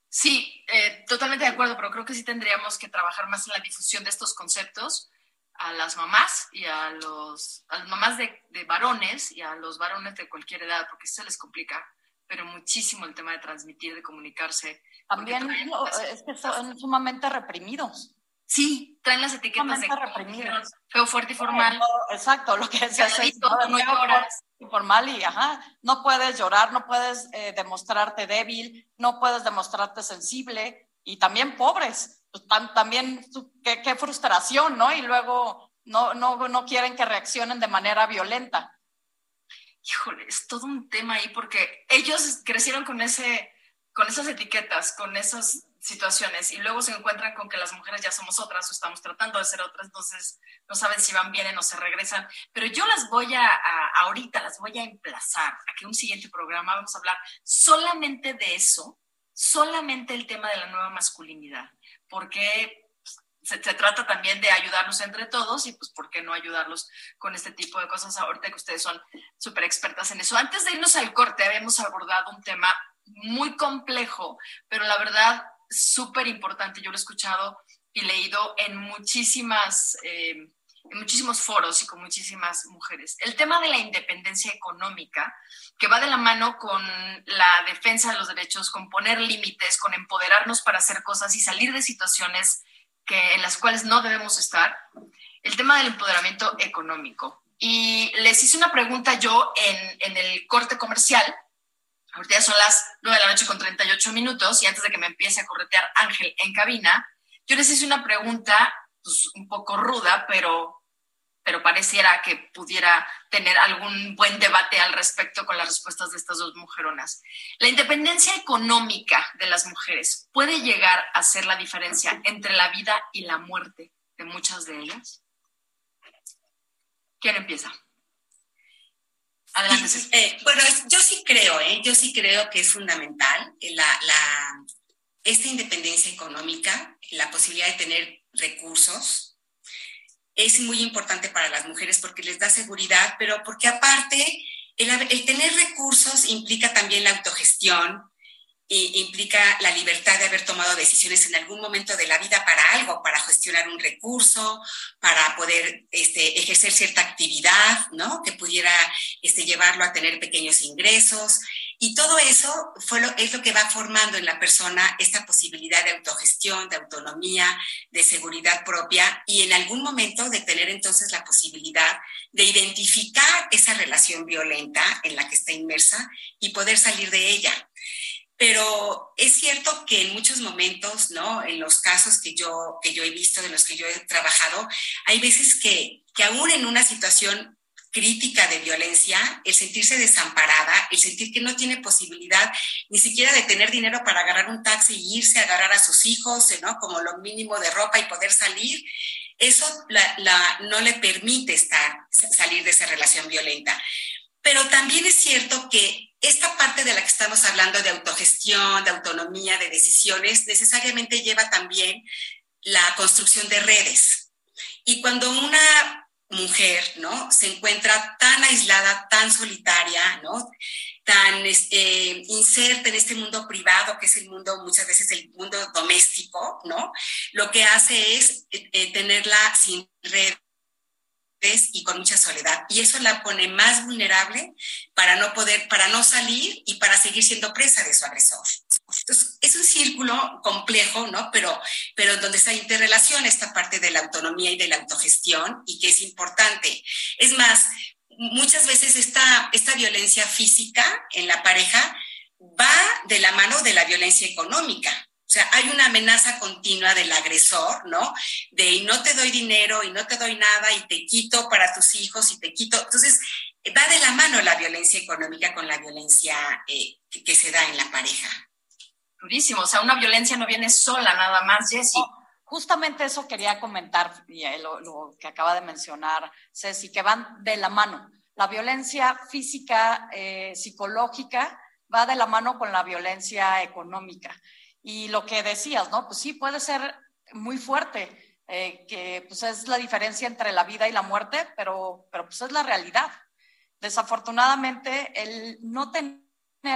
Speaker 3: Sí, eh, totalmente de acuerdo, pero creo que sí tendríamos que trabajar más en la difusión de estos conceptos a las mamás y a los a las mamás de, de varones y a los varones de cualquier edad, porque se les complica pero muchísimo el tema de transmitir, de comunicarse.
Speaker 6: También no, es que son sumamente reprimidos.
Speaker 3: Sí, traen las etiquetas de
Speaker 6: reprimidos.
Speaker 3: feo, fuerte y formal.
Speaker 6: exacto, lo que se hace lloras. Formal y ajá, no puedes llorar, no puedes eh, demostrarte débil, no puedes demostrarte sensible y también pobres. Pues, también qué, qué frustración, ¿no? Y luego no, no, no quieren que reaccionen de manera violenta
Speaker 3: híjole, es todo un tema ahí porque ellos crecieron con, ese, con esas etiquetas, con esas situaciones y luego se encuentran con que las mujeres ya somos otras o estamos tratando de ser otras, entonces no saben si van bien o se regresan. Pero yo las voy a, a, ahorita, las voy a emplazar a que un siguiente programa vamos a hablar solamente de eso, solamente el tema de la nueva masculinidad, porque se, trata también de ayudarnos entre todos y pues por qué no ayudarlos con este tipo de cosas ahorita que ustedes son súper expertas en eso. Antes de irnos al corte habíamos abordado un tema muy complejo, pero la verdad súper importante, yo lo he escuchado y leído en muchísimas, eh, en muchísimos foros y con muchísimas mujeres. El tema de la independencia económica, que va de la mano con la defensa de los derechos, con poner límites, con empoderarnos para hacer cosas y salir de situaciones que, en las cuales no debemos estar. El tema del empoderamiento económico. Y les hice una pregunta yo en, en el corte comercial. Ahorita ya son las 9 de la noche con 38 minutos y antes de que me empiece a corretear Ángel en cabina, yo les hice una pregunta pues, un poco ruda, pero, pero pareciera que pudiera tener algún buen debate al respecto con las respuestas de estas dos mujeronas. ¿La independencia económica de las mujeres puede llegar a ser la diferencia entre la vida y la muerte de muchas de ellas? ¿Quién empieza? Adelante.
Speaker 5: Eh, bueno, yo sí creo, ¿eh? yo sí creo que es fundamental la, la esta independencia económica, la posibilidad de tener recursos, es muy importante para las mujeres porque les da seguridad, pero porque aparte el, tener recursos implica también la autogestión, y implica la libertad de haber tomado decisiones en algún momento de la vida para algo, para gestionar un recurso, para poder este, ejercer cierta actividad, ¿no? Que pudiera este, llevarlo a tener pequeños ingresos. Y todo eso es lo que va formando en la persona esta posibilidad de autogestión, de autonomía, de seguridad propia y en algún momento de tener entonces la posibilidad de identificar esa relación violenta en la que está inmersa y poder salir de ella. Pero es cierto que en muchos momentos, ¿no? En los casos que yo, que yo he visto, de los que yo he trabajado, hay veces que, que aún en una situación crítica de violencia, el sentirse desamparada, el sentir que no tiene posibilidad ni siquiera de tener dinero para agarrar un taxi y irse a agarrar a sus hijos, ¿no? Como lo mínimo de ropa y poder salir, eso la, no le permite estar, salir de esa relación violenta. Pero también es cierto que esta parte de la que estamos hablando de autogestión, de autonomía, de decisiones, necesariamente lleva también la construcción de redes. Y cuando una mujer, ¿no? Se encuentra tan aislada, tan solitaria, ¿no? Tan eh, inserta en este mundo privado, que es el mundo, muchas veces el mundo doméstico, ¿no? Lo que hace es eh, tenerla sin redes y con mucha soledad. Y eso la pone más vulnerable para no poder, para no salir y para seguir siendo presa de su agresor. Es un círculo complejo, ¿no? Pero, pero donde está interrelación esta parte de la autonomía y de la autogestión y que es importante. Es más, muchas veces esta, esta violencia física en la pareja va de la mano de la violencia económica. O sea, hay una amenaza continua del agresor, ¿no? De no te doy dinero y no te doy nada y te quito para tus hijos y te quito. Entonces, va de la mano la violencia económica con la violencia eh, que, se da en la pareja.
Speaker 3: Durísimo, o sea, una violencia no viene sola nada más, Jessie.
Speaker 6: Oh, justamente eso quería comentar, lo, lo que acaba de mencionar Ceci, que van de la mano. La violencia física, eh, psicológica, va de la mano con la violencia económica. Y lo que decías, ¿no? Pues sí, puede ser muy fuerte, eh, que pues es la diferencia entre la vida y la muerte, pero, pero pues es la realidad. Desafortunadamente, el no tener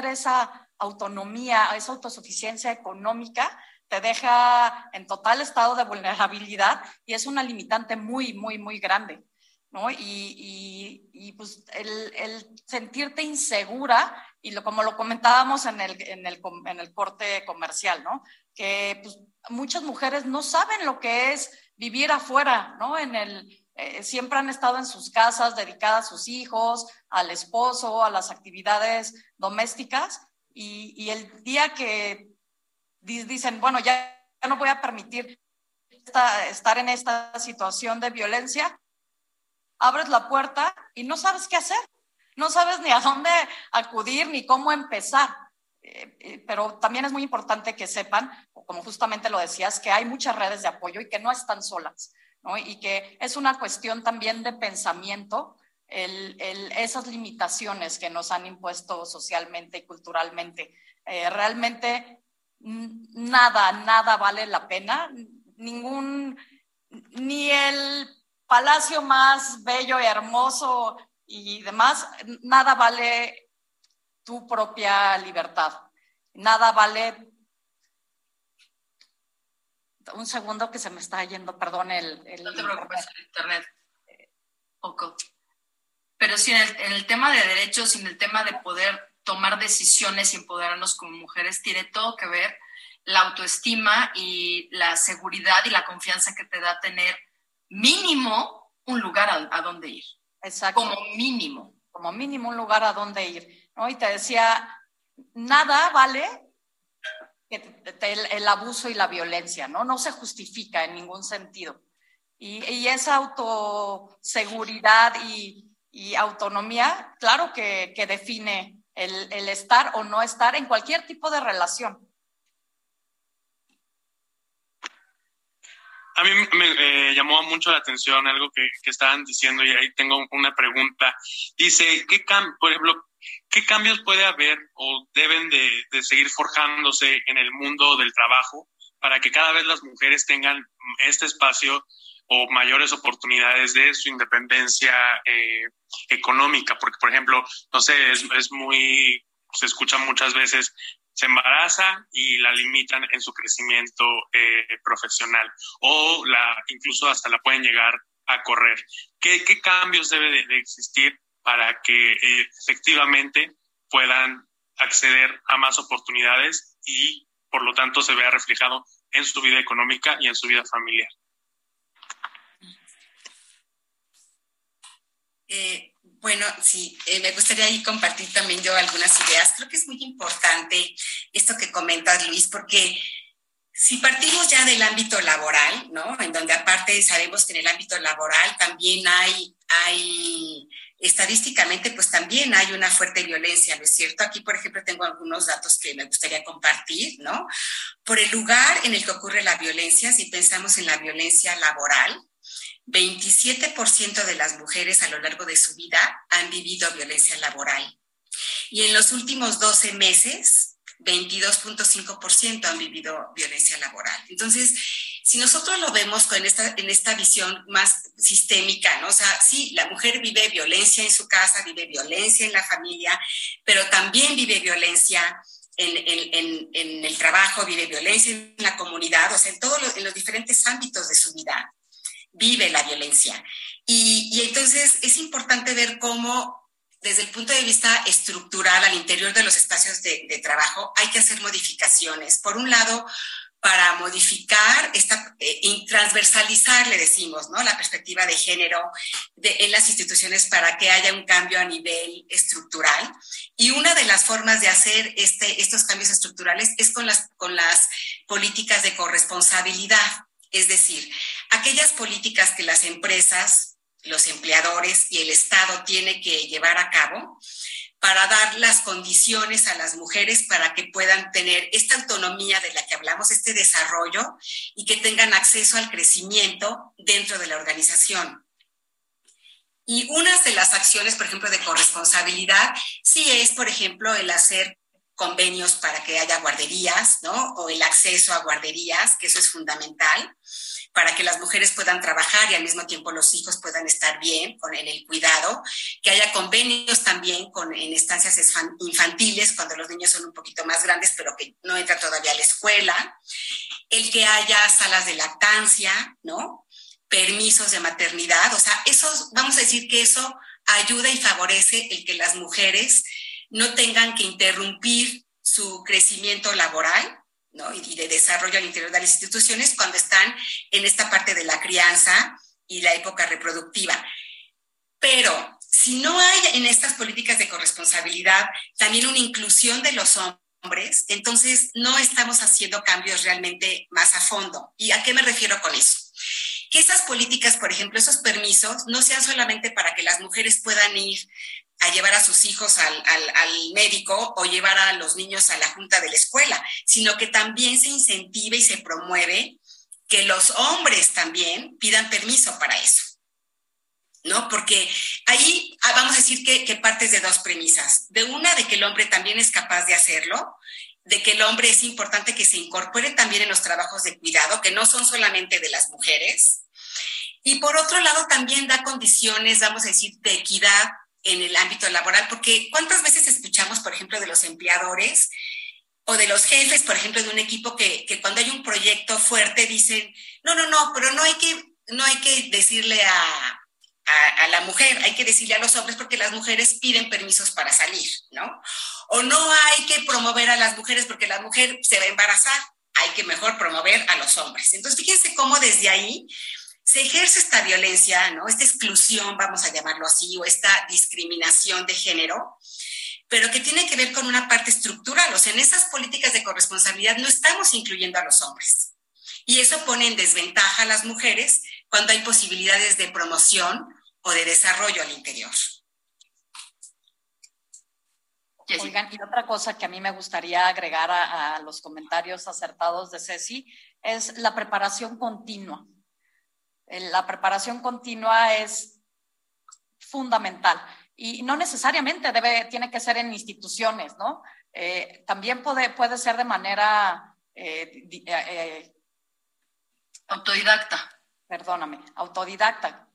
Speaker 6: esa autonomía, esa autosuficiencia económica, te deja en total estado de vulnerabilidad y es una limitante muy, muy, muy grande. ¿no? Y, y, pues el, sentirte insegura, y lo, como lo comentábamos en el, en el, en el corte comercial, ¿no? Que pues, muchas mujeres no saben lo que es vivir afuera, ¿no? En el, eh, siempre han estado en sus casas dedicadas a sus hijos, al esposo, a las actividades domésticas, y, el día que dicen, bueno, ya, no voy a permitir esta, estar en esta situación de violencia, abres la puerta y no sabes qué hacer, no sabes ni a dónde acudir ni cómo empezar. Eh, eh, pero también es muy importante que sepan, como justamente lo decías, que hay muchas redes de apoyo y que no están solas. Y que es una cuestión también de pensamiento, esas limitaciones que nos han impuesto socialmente y culturalmente. Eh, realmente nada, nada vale la pena, ningún, ni el palacio más bello y hermoso y demás, nada vale tu propia libertad, nada vale un segundo que se me está yendo, perdón, el...
Speaker 3: no te preocupes, el internet. Poco. Pero sí, en el, en el tema de derechos, en el tema de poder tomar decisiones y empoderarnos como mujeres, tiene todo que ver la autoestima y la seguridad y la confianza que te da tener mínimo un lugar a, a donde ir.
Speaker 6: Exacto.
Speaker 3: Como mínimo.
Speaker 6: Como mínimo un lugar a donde ir. ¿no? Y te decía, nada vale que te- te- el, el abuso y la violencia, ¿no? No se justifica en ningún sentido. Y, y esa autoseguridad y, y autonomía, claro que, define el, estar o no estar en cualquier tipo de relación.
Speaker 4: A mí me eh, llamó mucho la atención algo que, estaban diciendo y ahí tengo una pregunta. Dice, ¿qué por ejemplo, qué cambios puede haber o deben de, de seguir forjándose en el mundo del trabajo para que cada vez las mujeres tengan este espacio o mayores oportunidades de su independencia eh, económica? Porque, por ejemplo, no sé, es, es muy, se escucha muchas veces, se embaraza y la limitan en su crecimiento eh, profesional o la incluso hasta la pueden llegar a correr. ¿Qué, qué cambios debe de, existir para que eh, efectivamente puedan acceder a más oportunidades y por lo tanto se vea reflejado en su vida económica y en su vida familiar?
Speaker 5: Eh, bueno, sí, eh, me gustaría ahí compartir también yo algunas ideas. Creo que es muy importante esto que comentas, Luis, porque si partimos ya del ámbito laboral, ¿no? En donde aparte sabemos que en el ámbito laboral también hay, hay estadísticamente, pues también hay una fuerte violencia, ¿no es cierto? Aquí, por ejemplo, tengo algunos datos que me gustaría compartir, ¿no? Por el lugar en el que ocurre la violencia, si pensamos en la violencia laboral, 27% de las mujeres a lo largo de su vida han vivido violencia laboral. Y en los últimos 12 meses, 22.5% han vivido violencia laboral. Entonces, si nosotros lo vemos con esta, en esta visión más sistémica, ¿no? O sea, sí, la mujer vive violencia en su casa, vive violencia en la familia, pero también vive violencia en, el trabajo, vive violencia en la comunidad, o sea, en todos en los diferentes ámbitos de su vida vive la violencia. Y, entonces es importante ver cómo, desde el punto de vista estructural, al interior de los espacios de, trabajo, hay que hacer modificaciones. Por un lado, para modificar, esta, eh, transversalizar, le decimos, ¿no? La perspectiva de género en las instituciones para que haya un cambio a nivel estructural. Y una de las formas de hacer este, estos cambios estructurales es con las, con las políticas de corresponsabilidad. Es decir, aquellas políticas que las empresas, los empleadores y el Estado tiene que llevar a cabo para dar las condiciones a las mujeres para que puedan tener esta autonomía de la que hablamos, este desarrollo y que tengan acceso al crecimiento dentro de la organización. Y unas de las acciones, por ejemplo, de corresponsabilidad, sí es, por ejemplo, el hacer convenios para que haya guarderías, ¿no? O el acceso a guarderías, que eso es fundamental, para que las mujeres puedan trabajar y al mismo tiempo los hijos puedan estar bien con, el cuidado, que haya convenios también con, en estancias infantiles, cuando los niños son un poquito más grandes, pero que no entra todavía a la escuela, el que haya salas de lactancia, ¿no? Permisos de maternidad, o sea, eso, vamos a decir que eso ayuda y favorece el que las mujeres no tengan que interrumpir su crecimiento laboral ¿no? y de desarrollo al interior de las instituciones cuando están en esta parte de la crianza y la época reproductiva. Pero si no hay en estas políticas de corresponsabilidad también una inclusión de los hombres, entonces no estamos haciendo cambios realmente más a fondo. ¿Y a qué me refiero con eso? Que esas políticas, por ejemplo, esos permisos, no sean solamente para que las mujeres puedan ir a llevar a sus hijos al, al, médico o llevar a los niños a la junta de la escuela, sino que también se incentive y se promueve que los hombres también pidan permiso para eso. ¿No? Porque ahí vamos a decir que, que partes de dos premisas. De una, de que el hombre también es capaz de hacerlo, de que el hombre es importante que se incorpore también en los trabajos de cuidado, que no son solamente de las mujeres. Y por otro lado, también da condiciones, vamos a decir, de equidad en el ámbito laboral, porque ¿cuántas veces escuchamos, por ejemplo, de los empleadores o de los jefes, por ejemplo, de un equipo que, que, cuando hay un proyecto fuerte dicen, no, no, no, pero no hay que, no hay que decirle a, a, a, la mujer, hay que decirle a los hombres porque las mujeres piden permisos para salir, ¿no? O no hay que promover a las mujeres porque la mujer se va a embarazar, hay que mejor promover a los hombres. Entonces, fíjense cómo desde ahí se ejerce esta violencia, ¿no? Esta exclusión, vamos a llamarlo así, o esta discriminación de género, pero que tiene que ver con una parte estructural. O sea, en esas políticas de corresponsabilidad no estamos incluyendo a los hombres. Y eso pone en desventaja a las mujeres cuando hay posibilidades de promoción o de desarrollo al interior.
Speaker 6: Oigan, y otra cosa que a mí me gustaría agregar a, a los comentarios acertados de Ceci es la preparación continua. La preparación continua es fundamental y no necesariamente debe, tiene que ser en instituciones, ¿no? Eh, también puede, puede ser de manera eh, eh,
Speaker 3: autodidacta.
Speaker 6: Perdóname, autodidacta.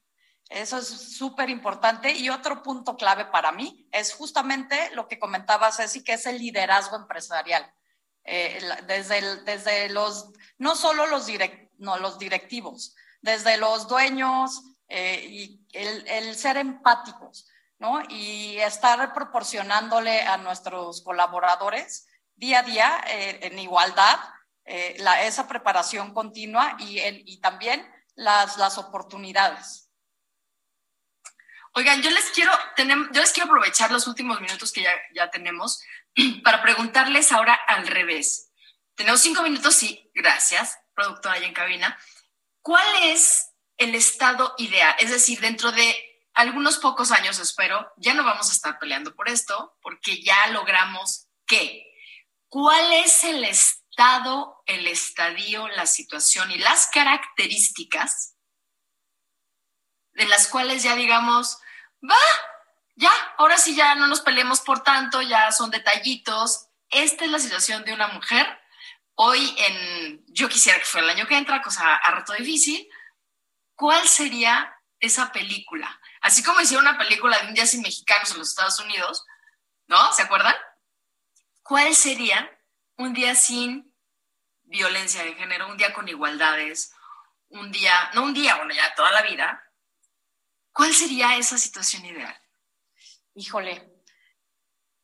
Speaker 6: Eso es súper importante. Y otro punto clave para mí es justamente lo que comentaba Ceci, que es el liderazgo empresarial. desde, el, desde los, no solo los, direct, no, los directivos, desde los dueños y el, ser empáticos ¿no? Y estar proporcionándole a nuestros colaboradores día a día eh, en igualdad eh, la, esa preparación continua y, el, y también las, las oportunidades.
Speaker 3: Oigan, yo les quiero, yo les quiero aprovechar los últimos minutos que ya, ya tenemos para preguntarles ahora al revés. Tenemos cinco minutos, sí, gracias, productora allá en cabina. ¿Cuál es el estado ideal? Es decir, dentro de algunos pocos años, espero, ya no vamos a estar peleando por esto, porque ya logramos que. ¿Cuál es el estado, el estadio, la situación y las características de las cuales ya digamos, va, ya, ahora sí ya no nos peleemos por tanto, ya son detallitos. Esta es la situación de una mujer. Hoy en, yo quisiera que fuera el año que entra, cosa a rato difícil. ¿Cuál sería esa película? Así como hicieron una película de indias y mexicanos en los Estados Unidos, ¿no? ¿Se acuerdan? ¿Cuál sería un día sin violencia de género, un día con igualdades, un día, no un día, bueno, ya toda la vida? ¿Cuál sería esa situación ideal?
Speaker 6: Híjole,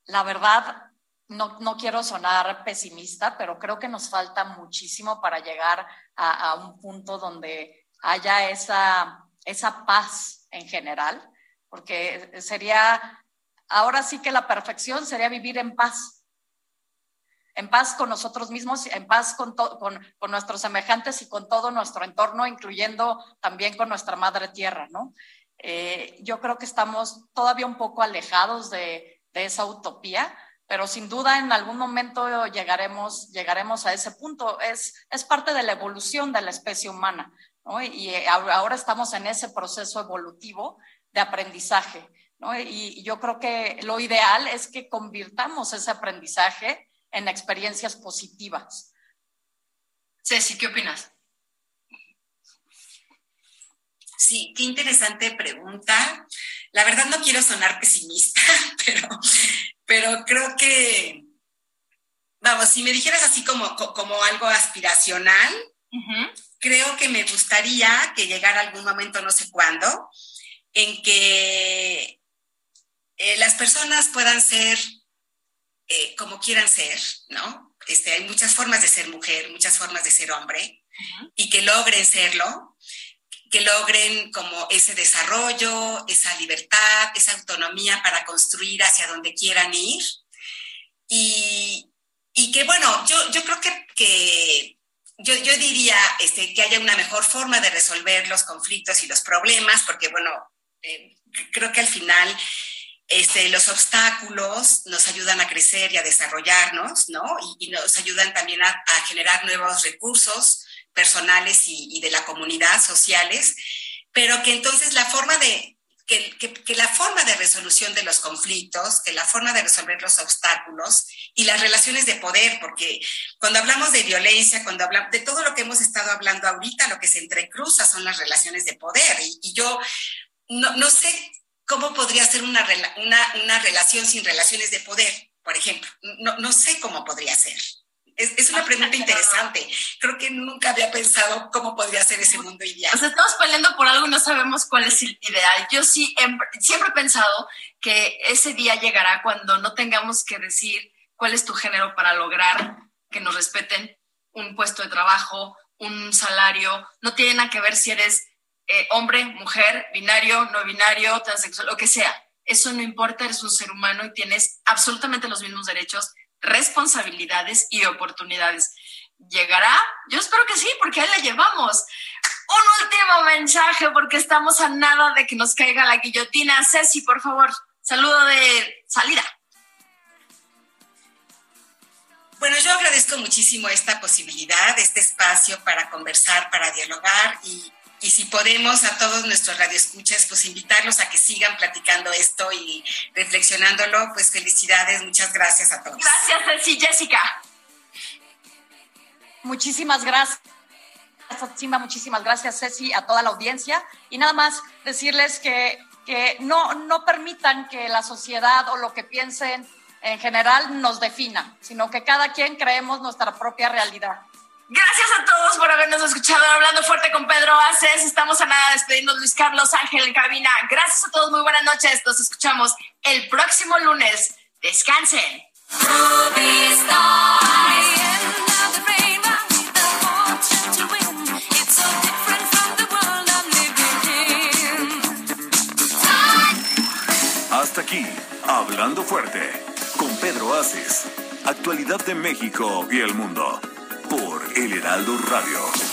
Speaker 6: la verdad, no, no, quiero sonar pesimista, pero creo que nos falta muchísimo para llegar a, un punto donde haya esa, esa paz en general, porque sería, ahora sí que la perfección sería vivir en paz, en paz con nosotros mismos, en paz con, con, nuestros semejantes y con todo nuestro entorno, incluyendo también con nuestra madre tierra, ¿no? Eh, yo creo que estamos todavía un poco alejados de, esa utopía, pero sin duda en algún momento llegaremos, llegaremos a ese punto. Es, es parte de la evolución de la especie humana. ¿no? Y ahora estamos en ese proceso evolutivo de aprendizaje. ¿no? Y yo creo que lo ideal es que convirtamos ese aprendizaje en experiencias positivas.
Speaker 3: Ceci, ¿qué opinas?
Speaker 5: Sí, qué interesante pregunta. La verdad no quiero sonar pesimista, pero, pero creo que, vamos, si me dijeras así como, como algo aspiracional, uh -huh creo que me gustaría que llegara algún momento, no sé cuándo, en que eh, las personas puedan ser eh, como quieran ser, ¿no? Este, hay muchas formas de ser mujer, muchas formas de ser hombre, uh -huh. y que logren serlo, que logren como ese desarrollo, esa libertad, esa autonomía para construir hacia donde quieran ir. Y, y que, bueno, yo, yo creo que, que yo, yo, diría este, que haya una mejor forma de resolver los conflictos y los problemas, porque bueno, eh, creo que al final este, los obstáculos nos ayudan a crecer y a desarrollarnos, ¿no? Y, nos ayudan también a, generar nuevos recursos personales y, y, de la comunidad, sociales, pero que entonces la forma de, que, que, que, la forma de resolución de los conflictos, que la forma de resolver los obstáculos y las relaciones de poder, porque cuando hablamos de violencia, cuando hablamos de todo lo que hemos estado hablando ahorita, lo que se entrecruza son las relaciones de poder. Y, y yo no, no, sé cómo podría ser una, una, una relación sin relaciones de poder, por ejemplo? No, no sé cómo podría ser. Es, es, una pregunta interesante. Creo que nunca había pensado cómo podría ser ese mundo ideal.
Speaker 3: O sea, estamos peleando por algo y no sabemos cuál es el ideal. Yo sí siempre he pensado que ese día llegará cuando no tengamos que decir cuál es tu género para lograr que nos respeten un puesto de trabajo, un salario. No tiene nada que ver si eres eh, hombre, mujer, binario, no binario, transexual, lo que sea. Eso no importa, eres un ser humano y tienes absolutamente los mismos derechos responsabilidades y oportunidades. ¿Llegará? Yo espero que sí, porque ahí la llevamos. Un último mensaje, porque estamos a nada de que nos caiga la guillotina. Ceci, por favor, saludo de salida.
Speaker 5: Bueno, yo agradezco muchísimo esta posibilidad, este espacio para conversar, para dialogar y y si podemos a todos nuestros radioescuchas, pues invitarlos a que sigan platicando esto y reflexionándolo, pues felicidades, muchas gracias a todos.
Speaker 3: Gracias, Ceci, Jessica.
Speaker 6: Muchísimas gracias. Simba, muchísimas gracias, Ceci, a toda la audiencia. Y nada más decirles que, que no, no permitan que la sociedad o lo que piensen en general nos defina, sino que cada quien creemos nuestra propia realidad.
Speaker 3: Gracias a todos por habernos escuchado hablando fuerte con Pedro Aces. Estamos a nada despedirnos Luis Carlos Ángel en cabina. Gracias a todos, muy buenas noches. Nos escuchamos el próximo lunes. Descansen.
Speaker 1: Hasta aquí, Hablando Fuerte, con Pedro Aces. Actualidad de México y el mundo por El Heraldo Radio.